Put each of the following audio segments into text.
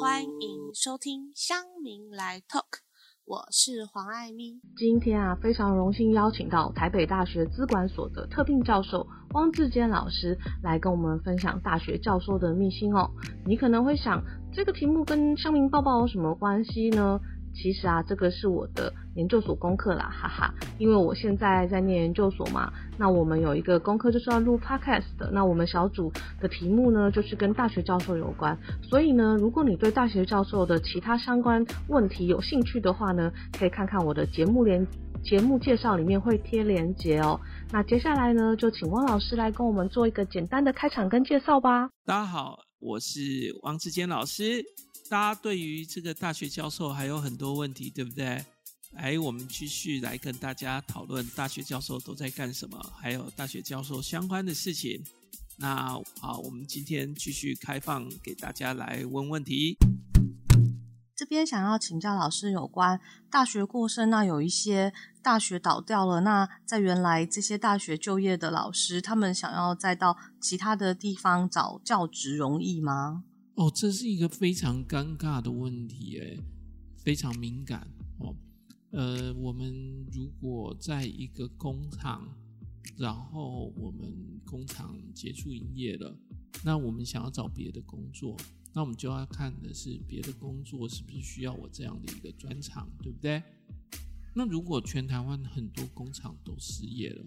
欢迎收听乡民来 Talk，我是黄爱咪。今天啊，非常荣幸邀请到台北大学资管所的特聘教授汪志坚老师来跟我们分享大学教授的秘辛哦。你可能会想，这个题目跟乡民报报有什么关系呢？其实啊，这个是我的研究所功课啦，哈哈。因为我现在在念研究所嘛，那我们有一个功课就是要录 podcast 的。那我们小组的题目呢，就是跟大学教授有关。所以呢，如果你对大学教授的其他相关问题有兴趣的话呢，可以看看我的节目连节目介绍里面会贴连结哦。那接下来呢，就请汪老师来跟我们做一个简单的开场跟介绍吧。大家好，我是王志坚老师。大家对于这个大学教授还有很多问题，对不对？哎，我们继续来跟大家讨论大学教授都在干什么，还有大学教授相关的事情。那好，我们今天继续开放给大家来问问题。这边想要请教老师有关大学过剩，那有一些大学倒掉了，那在原来这些大学就业的老师，他们想要再到其他的地方找教职，容易吗？哦，这是一个非常尴尬的问题，诶，非常敏感哦。呃，我们如果在一个工厂，然后我们工厂结束营业了，那我们想要找别的工作，那我们就要看的是别的工作是不是需要我这样的一个专长，对不对？那如果全台湾很多工厂都失业了，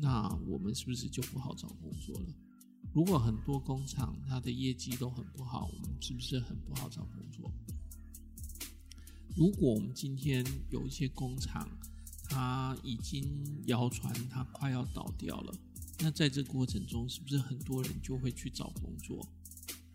那我们是不是就不好找工作了？如果很多工厂它的业绩都很不好，我们是不是很不好找工作？如果我们今天有一些工厂，它已经谣传它快要倒掉了，那在这过程中，是不是很多人就会去找工作？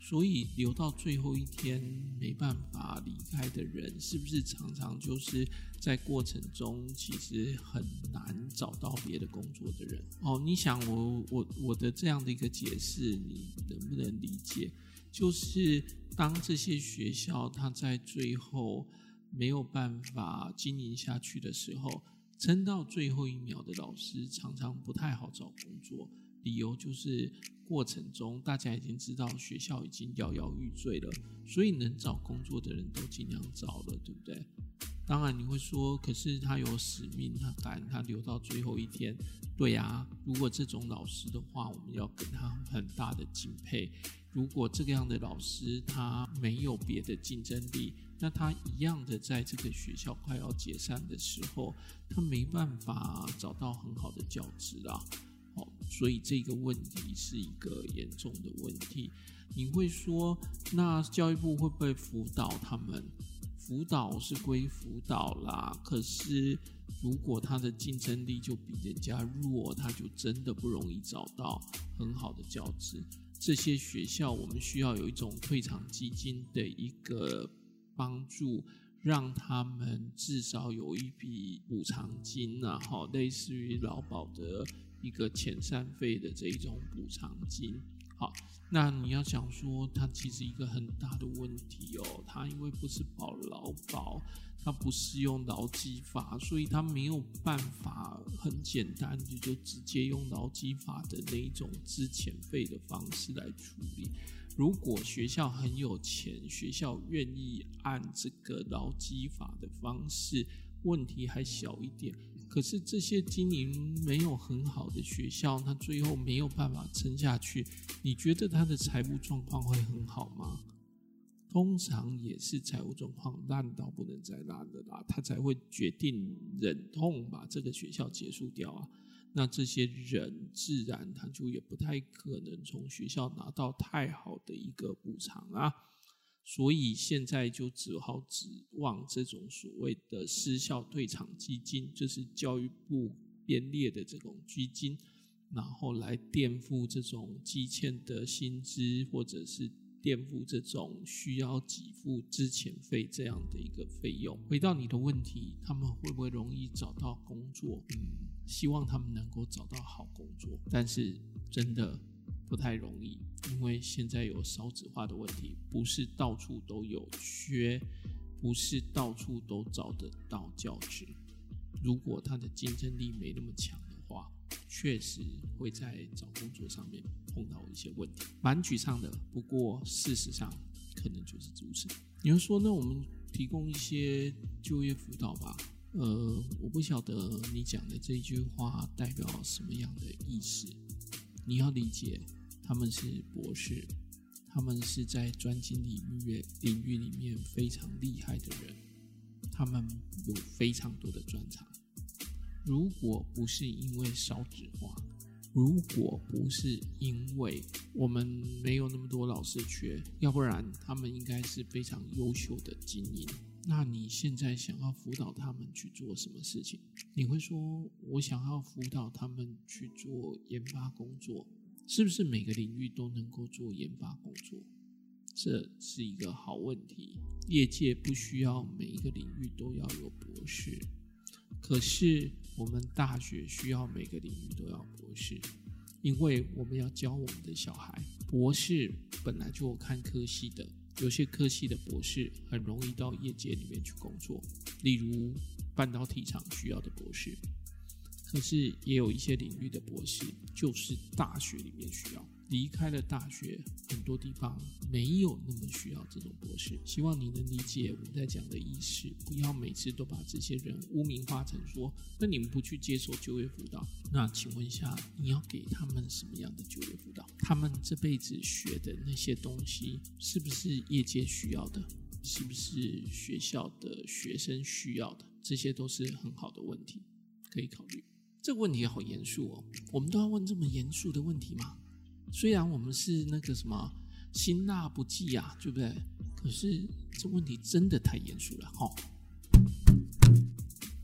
所以留到最后一天没办法离开的人，是不是常常就是在过程中其实很难找到别的工作的人？哦，你想我我我的这样的一个解释，你能不能理解？就是当这些学校它在最后没有办法经营下去的时候，撑到最后一秒的老师常常不太好找工作。理由就是过程中大家已经知道学校已经摇摇欲坠了，所以能找工作的人都尽量找了，对不对？当然你会说，可是他有使命，他敢他留到最后一天。对呀，如果这种老师的话，我们要跟他很大的敬佩。如果这个样的老师他没有别的竞争力，那他一样的在这个学校快要解散的时候，他没办法找到很好的教职啊。所以这个问题是一个严重的问题。你会说，那教育部会不会辅导他们？辅导是归辅导啦，可是如果他的竞争力就比人家弱，他就真的不容易找到很好的教职。这些学校，我们需要有一种退场基金的一个帮助，让他们至少有一笔补偿金啊，好，类似于劳保的。一个遣散费的这一种补偿金，好，那你要想说，它其实一个很大的问题哦，它因为不是保劳保，它不适用劳基法，所以它没有办法很简单的就直接用劳基法的那一种支遣费的方式来处理。如果学校很有钱，学校愿意按这个劳基法的方式，问题还小一点。可是这些经营没有很好的学校，他最后没有办法撑下去。你觉得他的财务状况会很好吗？通常也是财务状况烂到不能再烂的啦，他才会决定忍痛把这个学校结束掉啊。那这些人自然他就也不太可能从学校拿到太好的一个补偿啊。所以现在就只好指望这种所谓的失效退场基金，就是教育部编列的这种基金，然后来垫付这种积欠的薪资，或者是垫付这种需要给付之前费这样的一个费用。回到你的问题，他们会不会容易找到工作？嗯，希望他们能够找到好工作，但是真的。不太容易，因为现在有少子化的问题，不是到处都有缺，不是到处都找得到教职。如果他的竞争力没那么强的话，确实会在找工作上面碰到一些问题，蛮沮丧的。不过事实上可能就是如此。你会说，那我们提供一些就业辅导吧？呃，我不晓得你讲的这句话代表什么样的意思。你要理解，他们是博士，他们是在专精领域领域里面非常厉害的人，他们有非常多的专长。如果不是因为少子化，如果不是因为我们没有那么多老师缺，要不然他们应该是非常优秀的精英。那你现在想要辅导他们去做什么事情？你会说，我想要辅导他们去做研发工作，是不是每个领域都能够做研发工作？这是一个好问题。业界不需要每一个领域都要有博士，可是我们大学需要每个领域都要博士，因为我们要教我们的小孩。博士本来就看科系的，有些科系的博士很容易到业界里面去工作，例如半导体厂需要的博士。可是也有一些领域的博士，就是大学里面需要。离开了大学，很多地方没有那么需要这种博士。希望你能理解我们在讲的意思，不要每次都把这些人污名化成说，那你们不去接受就业辅导，那请问一下，你要给他们什么样的就业辅导？他们这辈子学的那些东西，是不是业界需要的？是不是学校的学生需要的？这些都是很好的问题，可以考虑。这个问题好严肃哦，我们都要问这么严肃的问题吗？虽然我们是那个什么辛辣不忌啊，对不对？可是这问题真的太严肃了，哈。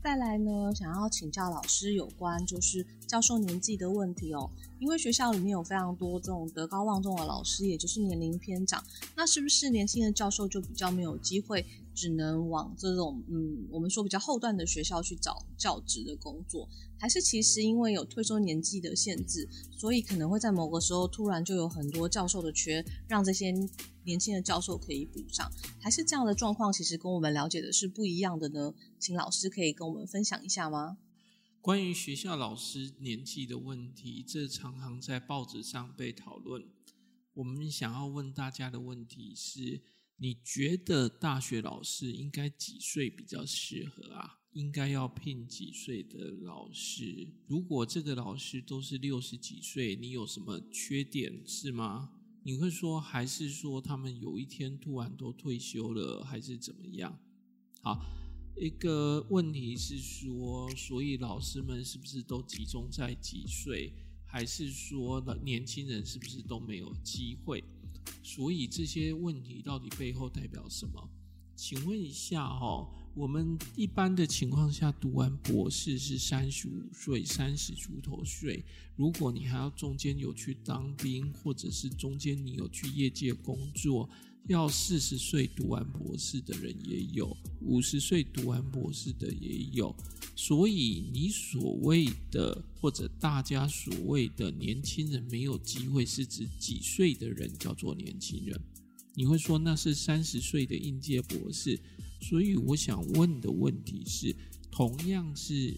再来呢，想要请教老师有关就是教授年纪的问题哦，因为学校里面有非常多这种德高望重的老师，也就是年龄偏长，那是不是年轻的教授就比较没有机会，只能往这种嗯，我们说比较后段的学校去找教职的工作？还是其实因为有退休年纪的限制，所以可能会在某个时候突然就有很多教授的缺，让这些年轻的教授可以补上。还是这样的状况，其实跟我们了解的是不一样的呢？请老师可以跟我们分享一下吗？关于学校老师年纪的问题，这常常在报纸上被讨论。我们想要问大家的问题是：你觉得大学老师应该几岁比较适合啊？应该要聘几岁的老师？如果这个老师都是六十几岁，你有什么缺点是吗？你会说还是说他们有一天突然都退休了，还是怎么样？好，一个问题是说，所以老师们是不是都集中在几岁？还是说年轻人是不是都没有机会？所以这些问题到底背后代表什么？请问一下哦。我们一般的情况下，读完博士是三十五岁，三十出头岁。如果你还要中间有去当兵，或者是中间你有去业界工作，要四十岁读完博士的人也有，五十岁读完博士的也有。所以你所谓的或者大家所谓的年轻人没有机会，是指几岁的人叫做年轻人？你会说那是三十岁的应届博士？所以我想问的问题是，同样是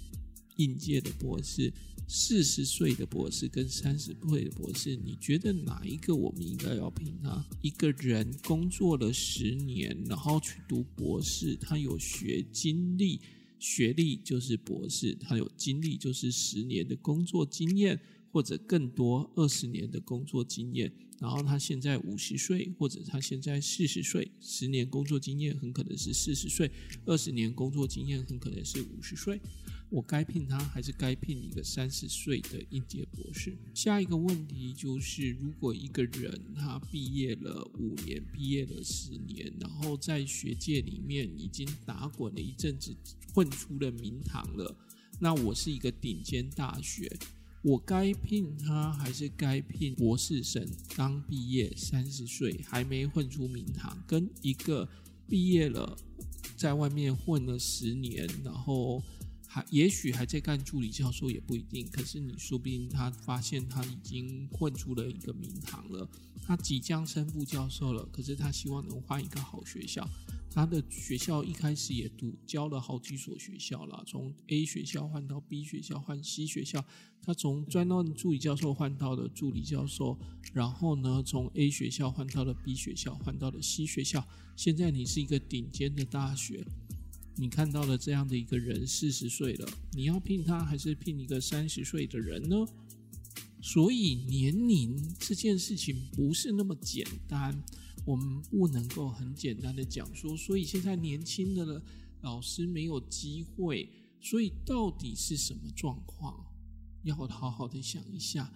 应届的博士，四十岁的博士跟三十岁的博士，你觉得哪一个我们应该要评他？一个人工作了十年，然后去读博士，他有学经历，学历就是博士，他有经历就是十年的工作经验。或者更多二十年的工作经验，然后他现在五十岁，或者他现在四十岁，十年工作经验很可能是四十岁，二十年工作经验很可能是五十岁。我该聘他，还是该聘一个三十岁的应届博士？下一个问题就是，如果一个人他毕业了五年，毕业了十年，然后在学界里面已经打滚了一阵子，混出了名堂了，那我是一个顶尖大学。我该聘他还是该聘博士生？刚毕业三十岁还没混出名堂，跟一个毕业了在外面混了十年，然后还也许还在干助理教授也不一定。可是你说不定他发现他已经混出了一个名堂了，他即将升副教授了。可是他希望能换一个好学校，他的学校一开始也读教了好几所学校了，从 A 学校换到 B 学校，换 C 学校。他从专任助理教授换到了助理教授，然后呢，从 A 学校换到了 B 学校，换到了 C 学校。现在你是一个顶尖的大学，你看到了这样的一个人，四十岁了，你要聘他还是聘一个三十岁的人呢？所以年龄这件事情不是那么简单。我们不能够很简单的讲说，所以现在年轻的老师没有机会，所以到底是什么状况？要好好的想一下。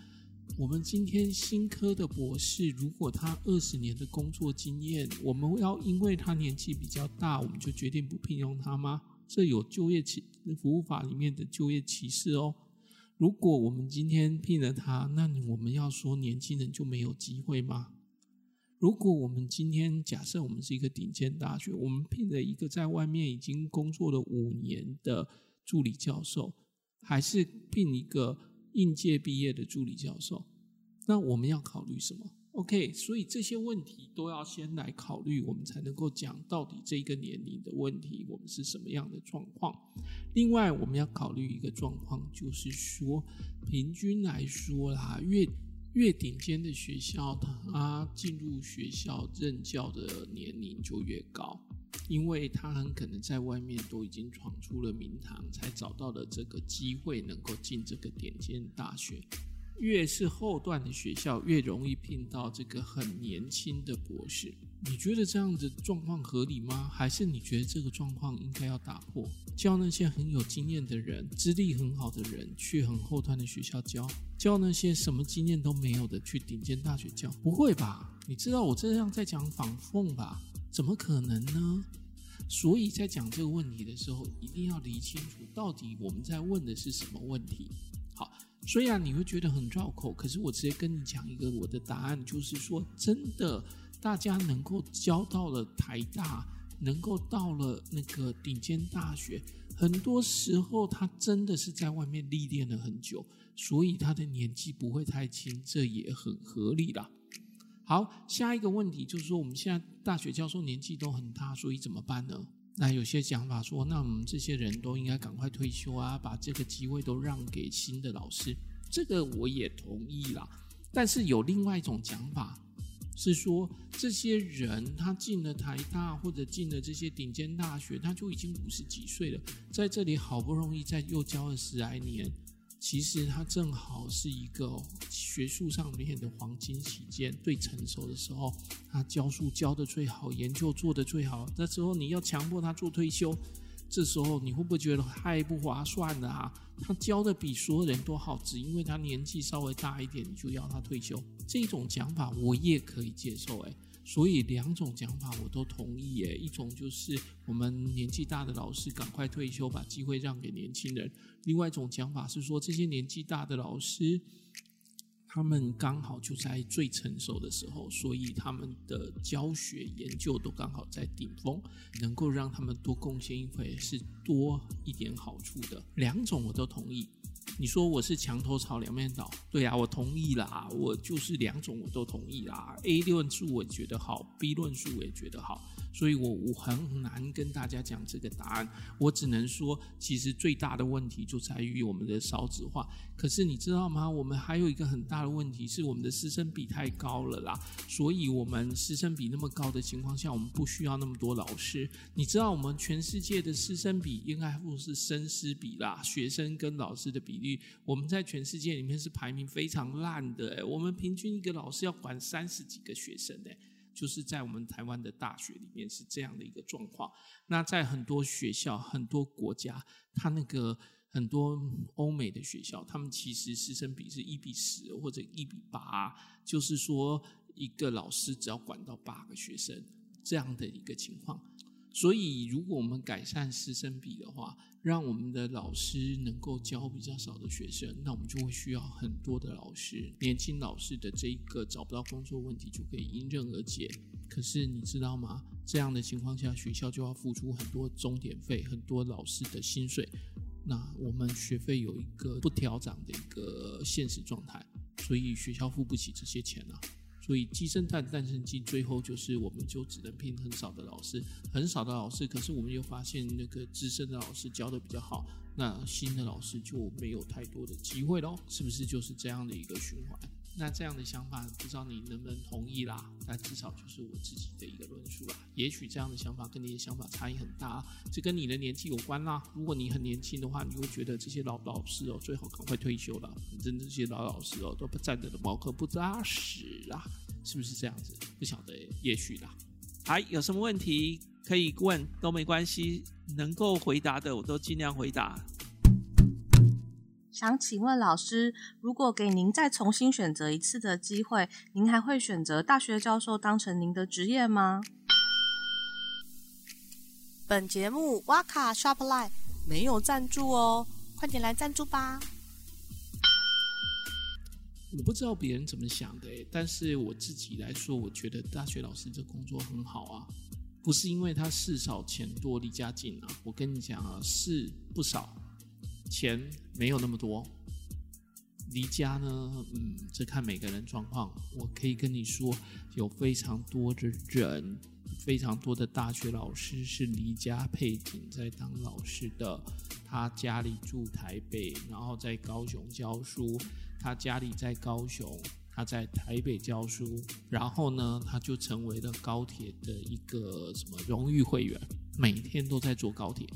我们今天新科的博士，如果他二十年的工作经验，我们要因为他年纪比较大，我们就决定不聘用他吗？这有就业歧服务法里面的就业歧视哦。如果我们今天聘了他，那我们要说年轻人就没有机会吗？如果我们今天假设我们是一个顶尖大学，我们聘了一个在外面已经工作了五年的助理教授，还是聘一个应届毕业的助理教授，那我们要考虑什么？OK，所以这些问题都要先来考虑，我们才能够讲到底这个年龄的问题，我们是什么样的状况。另外，我们要考虑一个状况，就是说平均来说啦，越越顶尖的学校，他进入学校任教的年龄就越高，因为他很可能在外面都已经闯出了名堂，才找到了这个机会能够进这个顶尖大学。越是后段的学校，越容易聘到这个很年轻的博士。你觉得这样的状况合理吗？还是你觉得这个状况应该要打破，教那些很有经验的人、资历很好的人去很后端的学校教，教那些什么经验都没有的去顶尖大学教？不会吧？你知道我这样在讲仿讽吧？怎么可能呢？所以在讲这个问题的时候，一定要理清楚，到底我们在问的是什么问题。好。虽然你会觉得很绕口，可是我直接跟你讲一个我的答案，就是说，真的，大家能够教到了台大，能够到了那个顶尖大学，很多时候他真的是在外面历练了很久，所以他的年纪不会太轻，这也很合理啦。好，下一个问题就是说，我们现在大学教授年纪都很大，所以怎么办呢？那有些讲法说，那我们这些人都应该赶快退休啊，把这个机会都让给新的老师。这个我也同意啦。但是有另外一种讲法，是说这些人他进了台大或者进了这些顶尖大学，他就已经五十几岁了，在这里好不容易在又教了十来年。其实他正好是一个学术上面的黄金期间，最成熟的时候，他教书教的最好，研究做的最好。那时候你要强迫他做退休，这时候你会不会觉得太不划算了啊？他教的比所有人都好，只因为他年纪稍微大一点，你就要他退休？这种讲法我也可以接受，诶。所以两种讲法我都同意诶，一种就是我们年纪大的老师赶快退休，把机会让给年轻人；另外一种讲法是说，这些年纪大的老师，他们刚好就在最成熟的时候，所以他们的教学研究都刚好在顶峰，能够让他们多贡献一回是多一点好处的。两种我都同意。你说我是墙头草两面倒，对啊，我同意啦，我就是两种我都同意啦。A 论述我觉得好，B 论述我也觉得好。所以我我很难跟大家讲这个答案，我只能说，其实最大的问题就在于我们的少子化。可是你知道吗？我们还有一个很大的问题是，我们的师生比太高了啦。所以，我们师生比那么高的情况下，我们不需要那么多老师。你知道，我们全世界的师生比应该不是生师比啦，学生跟老师的比例，我们在全世界里面是排名非常烂的。我们平均一个老师要管三十几个学生诶。就是在我们台湾的大学里面是这样的一个状况。那在很多学校、很多国家，他那个很多欧美的学校，他们其实师生比是一比十或者一比八，就是说一个老师只要管到八个学生这样的一个情况。所以，如果我们改善师生比的话，让我们的老师能够教比较少的学生，那我们就会需要很多的老师。年轻老师的这一个找不到工作问题就可以迎刃而解。可是你知道吗？这样的情况下，学校就要付出很多钟点费，很多老师的薪水。那我们学费有一个不调涨的一个现实状态，所以学校付不起这些钱啊。所以鸡生蛋，蛋生鸡，最后就是我们就只能聘很少的老师，很少的老师。可是我们又发现那个资深的老师教的比较好，那新的老师就没有太多的机会喽，是不是就是这样的一个循环？那这样的想法，不知道你能不能同意啦？但至少就是我自己的一个论述啦。也许这样的想法跟你的想法差异很大，这跟你的年纪有关啦。如果你很年轻的话，你会觉得这些老老师哦，最好赶快退休了。反正这些老老师哦，都不站着的茅坑不扎实啦，是不是这样子？不晓得，也许啦。还有什么问题可以问都没关系，能够回答的我都尽量回答。想请问老师，如果给您再重新选择一次的机会，您还会选择大学教授当成您的职业吗？本节目哇卡 Shopline 没有赞助哦，快点来赞助吧！我不知道别人怎么想的，但是我自己来说，我觉得大学老师这工作很好啊，不是因为他事少钱多离家近啊，我跟你讲啊，事不少。钱没有那么多，离家呢，嗯，这看每个人状况。我可以跟你说，有非常多的人，非常多的大学老师是离家配景在当老师的。他家里住台北，然后在高雄教书；他家里在高雄，他在台北教书，然后呢，他就成为了高铁的一个什么荣誉会员，每天都在坐高铁。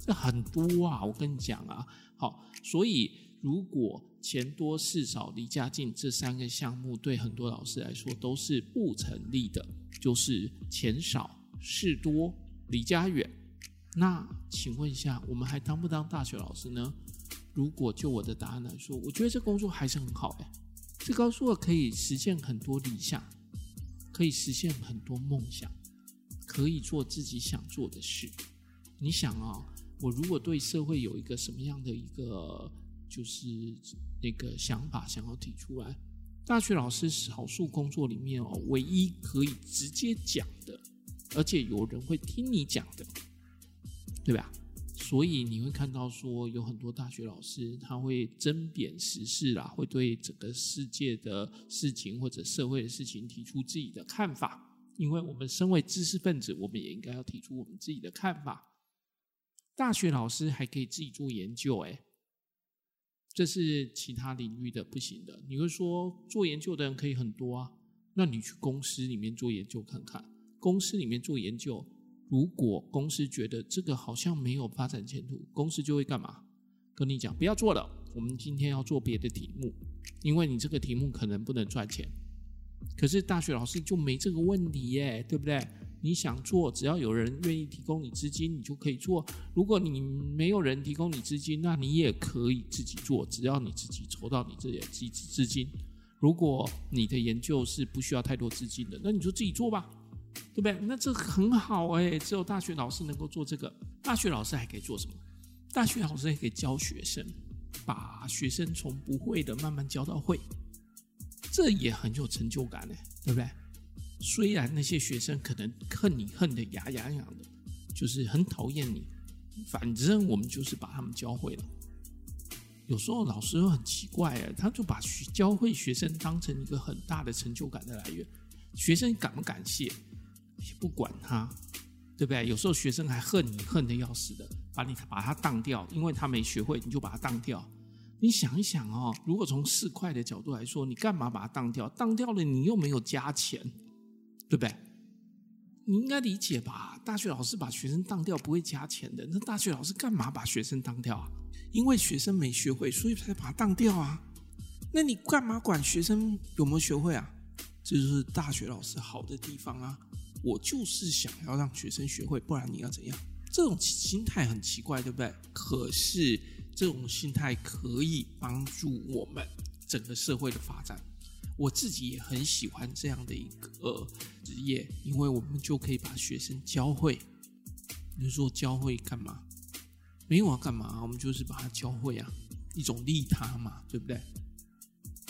这很多啊，我跟你讲啊，好，所以如果钱多事少离家近这三个项目对很多老师来说都是不成立的，就是钱少事多离家远。那请问一下，我们还当不当大学老师呢？如果就我的答案来说，我觉得这工作还是很好哎，这告诉我可以实现很多理想，可以实现很多梦想，可以做自己想做的事。你想啊。我如果对社会有一个什么样的一个就是那个想法想要提出来，大学老师少数工作里面哦，唯一可以直接讲的，而且有人会听你讲的，对吧？所以你会看到说有很多大学老师他会针砭时事啦，会对整个世界的事情或者社会的事情提出自己的看法。因为我们身为知识分子，我们也应该要提出我们自己的看法。大学老师还可以自己做研究，哎，这是其他领域的不行的。你会说做研究的人可以很多啊？那你去公司里面做研究看看，公司里面做研究，如果公司觉得这个好像没有发展前途，公司就会干嘛？跟你讲不要做了，我们今天要做别的题目，因为你这个题目可能不能赚钱。可是大学老师就没这个问题耶，对不对？你想做，只要有人愿意提供你资金，你就可以做。如果你没有人提供你资金，那你也可以自己做，只要你自己筹到你自己的资资金。如果你的研究是不需要太多资金的，那你就自己做吧，对不对？那这很好哎，只有大学老师能够做这个。大学老师还可以做什么？大学老师也可以教学生，把学生从不会的慢慢教到会，这也很有成就感呢，对不对？虽然那些学生可能恨你恨得牙痒痒的，就是很讨厌你，反正我们就是把他们教会了。有时候老师很奇怪啊，他就把学教会学生当成一个很大的成就感的来源。学生感不感谢也不管他，对不对？有时候学生还恨你恨得要死的，把你把他当掉，因为他没学会，你就把他当掉。你想一想哦，如果从四块的角度来说，你干嘛把他当掉？当掉了你又没有加钱。对不对？你应该理解吧？大学老师把学生当掉不会加钱的。那大学老师干嘛把学生当掉啊？因为学生没学会，所以才把他当掉啊。那你干嘛管学生有没有学会啊？这就是大学老师好的地方啊！我就是想要让学生学会，不然你要怎样？这种心态很奇怪，对不对？可是这种心态可以帮助我们整个社会的发展。我自己也很喜欢这样的一个职业，因为我们就可以把学生教会。你说教会干嘛？没有啊，干嘛？我们就是把他教会啊，一种利他嘛，对不对？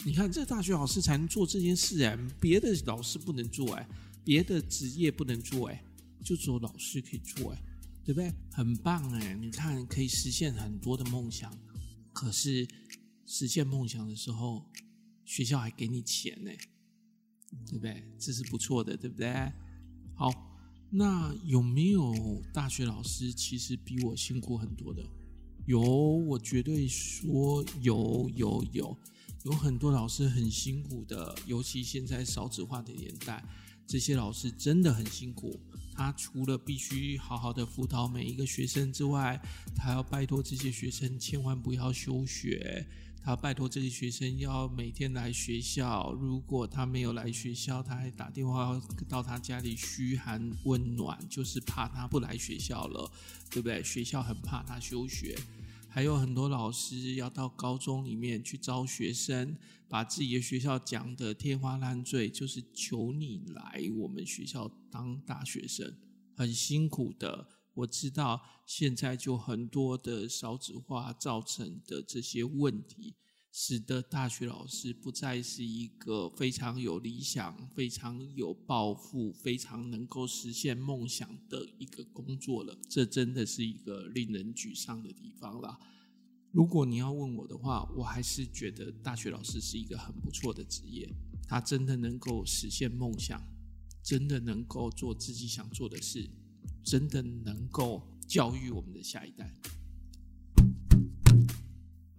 你看，这大学老师才能做这件事哎，别的老师不能做哎，别的职业不能做哎，就只有老师可以做哎，对不对？很棒哎，你看可以实现很多的梦想，可是实现梦想的时候。学校还给你钱呢，对不对？这是不错的，对不对？好，那有没有大学老师其实比我辛苦很多的？有，我绝对说有有有，有很多老师很辛苦的，尤其现在少子化的年代，这些老师真的很辛苦。他除了必须好好的辅导每一个学生之外，他要拜托这些学生千万不要休学。他拜托这些学生要每天来学校，如果他没有来学校，他还打电话到他家里嘘寒问暖，就是怕他不来学校了，对不对？学校很怕他休学。还有很多老师要到高中里面去招学生，把自己的学校讲得天花乱坠，就是求你来我们学校当大学生，很辛苦的。我知道现在就很多的少子化造成的这些问题，使得大学老师不再是一个非常有理想、非常有抱负、非常能够实现梦想的一个工作了。这真的是一个令人沮丧的地方啦。如果你要问我的话，我还是觉得大学老师是一个很不错的职业，他真的能够实现梦想，真的能够做自己想做的事。真的能够教育我们的下一代。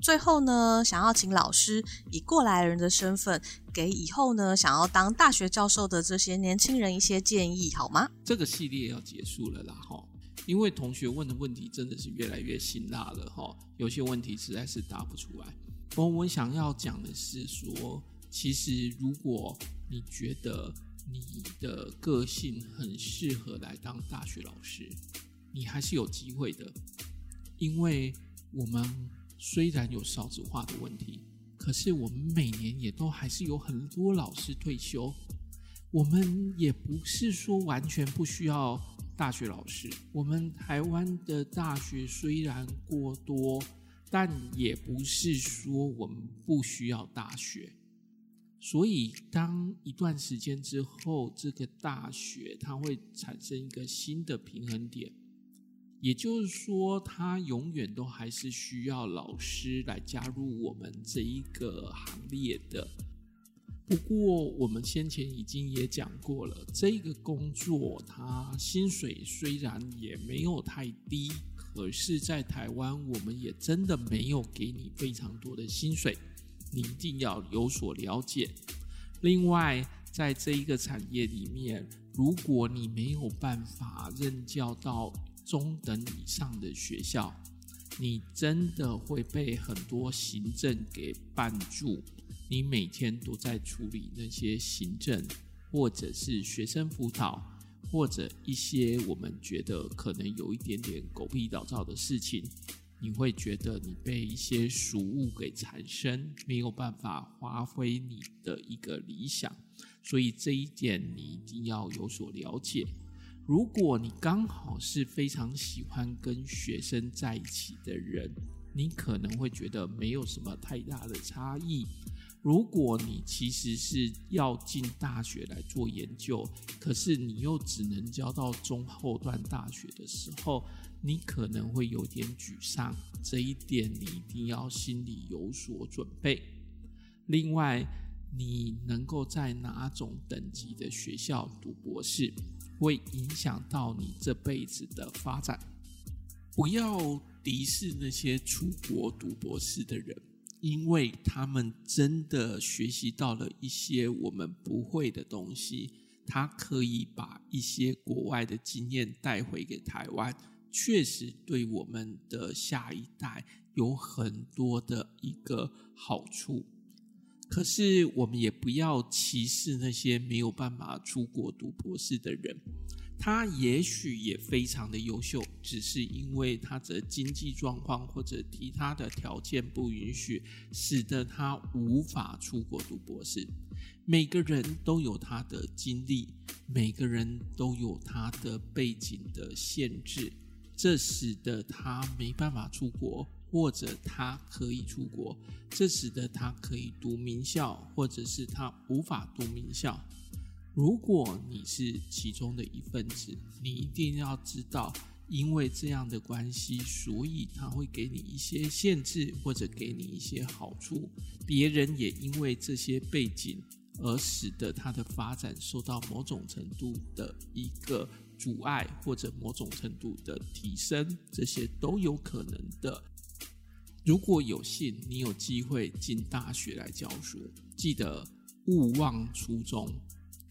最后呢，想要请老师以过来人的身份，给以后呢想要当大学教授的这些年轻人一些建议，好吗？这个系列要结束了啦，哈，因为同学问的问题真的是越来越辛辣了，哈，有些问题实在是答不出来。我我想要讲的是说，其实如果你觉得。你的个性很适合来当大学老师，你还是有机会的。因为我们虽然有少子化的问题，可是我们每年也都还是有很多老师退休。我们也不是说完全不需要大学老师。我们台湾的大学虽然过多，但也不是说我们不需要大学。所以，当一段时间之后，这个大学它会产生一个新的平衡点，也就是说，他永远都还是需要老师来加入我们这一个行列的。不过，我们先前已经也讲过了，这个工作它薪水虽然也没有太低，可是，在台湾我们也真的没有给你非常多的薪水。你一定要有所了解。另外，在这一个产业里面，如果你没有办法任教到中等以上的学校，你真的会被很多行政给绊住。你每天都在处理那些行政，或者是学生辅导，或者一些我们觉得可能有一点点狗屁倒灶的事情。你会觉得你被一些俗物给缠身，没有办法发挥你的一个理想，所以这一点你一定要有所了解。如果你刚好是非常喜欢跟学生在一起的人，你可能会觉得没有什么太大的差异。如果你其实是要进大学来做研究，可是你又只能教到中后段大学的时候，你可能会有点沮丧。这一点你一定要心里有所准备。另外，你能够在哪种等级的学校读博士，会影响到你这辈子的发展。不要敌视那些出国读博士的人。因为他们真的学习到了一些我们不会的东西，他可以把一些国外的经验带回给台湾，确实对我们的下一代有很多的一个好处。可是我们也不要歧视那些没有办法出国读博士的人。他也许也非常的优秀，只是因为他的经济状况或者其他的条件不允许，使得他无法出国读博士。每个人都有他的经历，每个人都有他的背景的限制，这使得他没办法出国，或者他可以出国，这使得他可以读名校，或者是他无法读名校。如果你是其中的一份子，你一定要知道，因为这样的关系，所以他会给你一些限制，或者给你一些好处。别人也因为这些背景而使得他的发展受到某种程度的一个阻碍，或者某种程度的提升，这些都有可能的。如果有幸你有机会进大学来教书，记得勿忘初衷。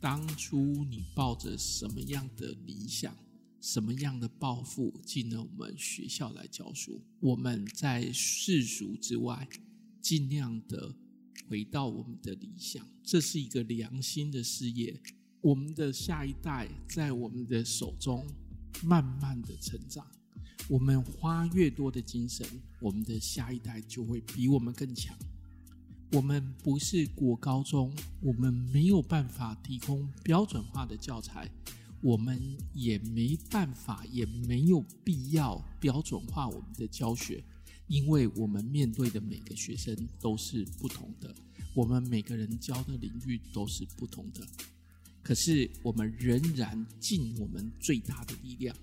当初你抱着什么样的理想、什么样的抱负进了我们学校来教书？我们在世俗之外，尽量的回到我们的理想。这是一个良心的事业。我们的下一代在我们的手中慢慢的成长。我们花越多的精神，我们的下一代就会比我们更强。我们不是国高中，我们没有办法提供标准化的教材，我们也没办法，也没有必要标准化我们的教学，因为我们面对的每个学生都是不同的，我们每个人教的领域都是不同的。可是我们仍然尽我们最大的力量。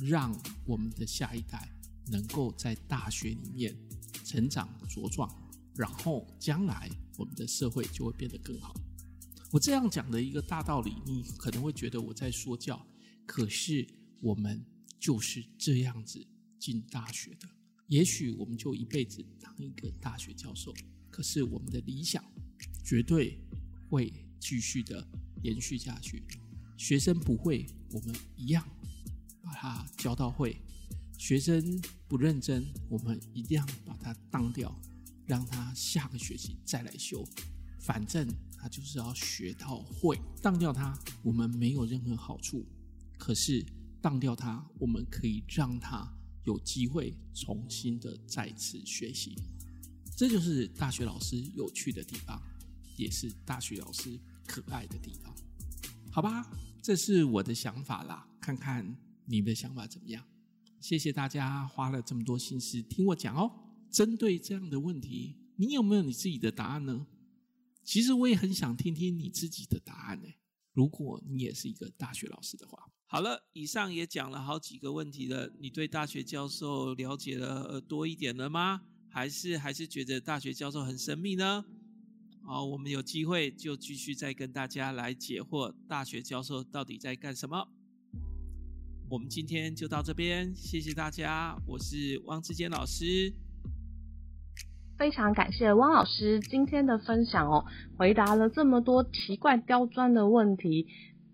让我们的下一代能够在大学里面成长茁壮，然后将来我们的社会就会变得更好。我这样讲的一个大道理，你可能会觉得我在说教，可是我们就是这样子进大学的。也许我们就一辈子当一个大学教授，可是我们的理想绝对会继续的延续下去。学生不会，我们一样。他教到会，学生不认真，我们一定要把他当掉，让他下个学期再来修。反正他就是要学到会，当掉他，我们没有任何好处。可是当掉他，我们可以让他有机会重新的再次学习。这就是大学老师有趣的地方，也是大学老师可爱的地方。好吧，这是我的想法啦，看看。你的想法怎么样？谢谢大家花了这么多心思听我讲哦。针对这样的问题，你有没有你自己的答案呢？其实我也很想听听你自己的答案呢。如果你也是一个大学老师的话，好了，以上也讲了好几个问题了。你对大学教授了解了多一点了吗？还是还是觉得大学教授很神秘呢？好，我们有机会就继续再跟大家来解惑，大学教授到底在干什么？我们今天就到这边，谢谢大家，我是汪志坚老师。非常感谢汪老师今天的分享哦，回答了这么多奇怪刁钻的问题，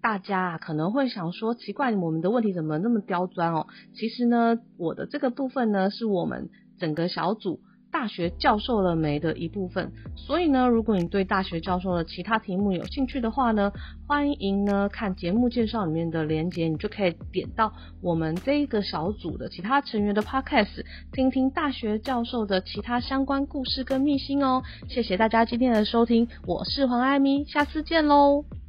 大家可能会想说，奇怪，我们的问题怎么那么刁钻哦？其实呢，我的这个部分呢，是我们整个小组。大学教授了没的一部分，所以呢，如果你对大学教授的其他题目有兴趣的话呢，欢迎呢看节目介绍里面的链接，你就可以点到我们这一个小组的其他成员的 podcast，听听大学教授的其他相关故事跟秘辛哦。谢谢大家今天的收听，我是黄艾咪，下次见喽。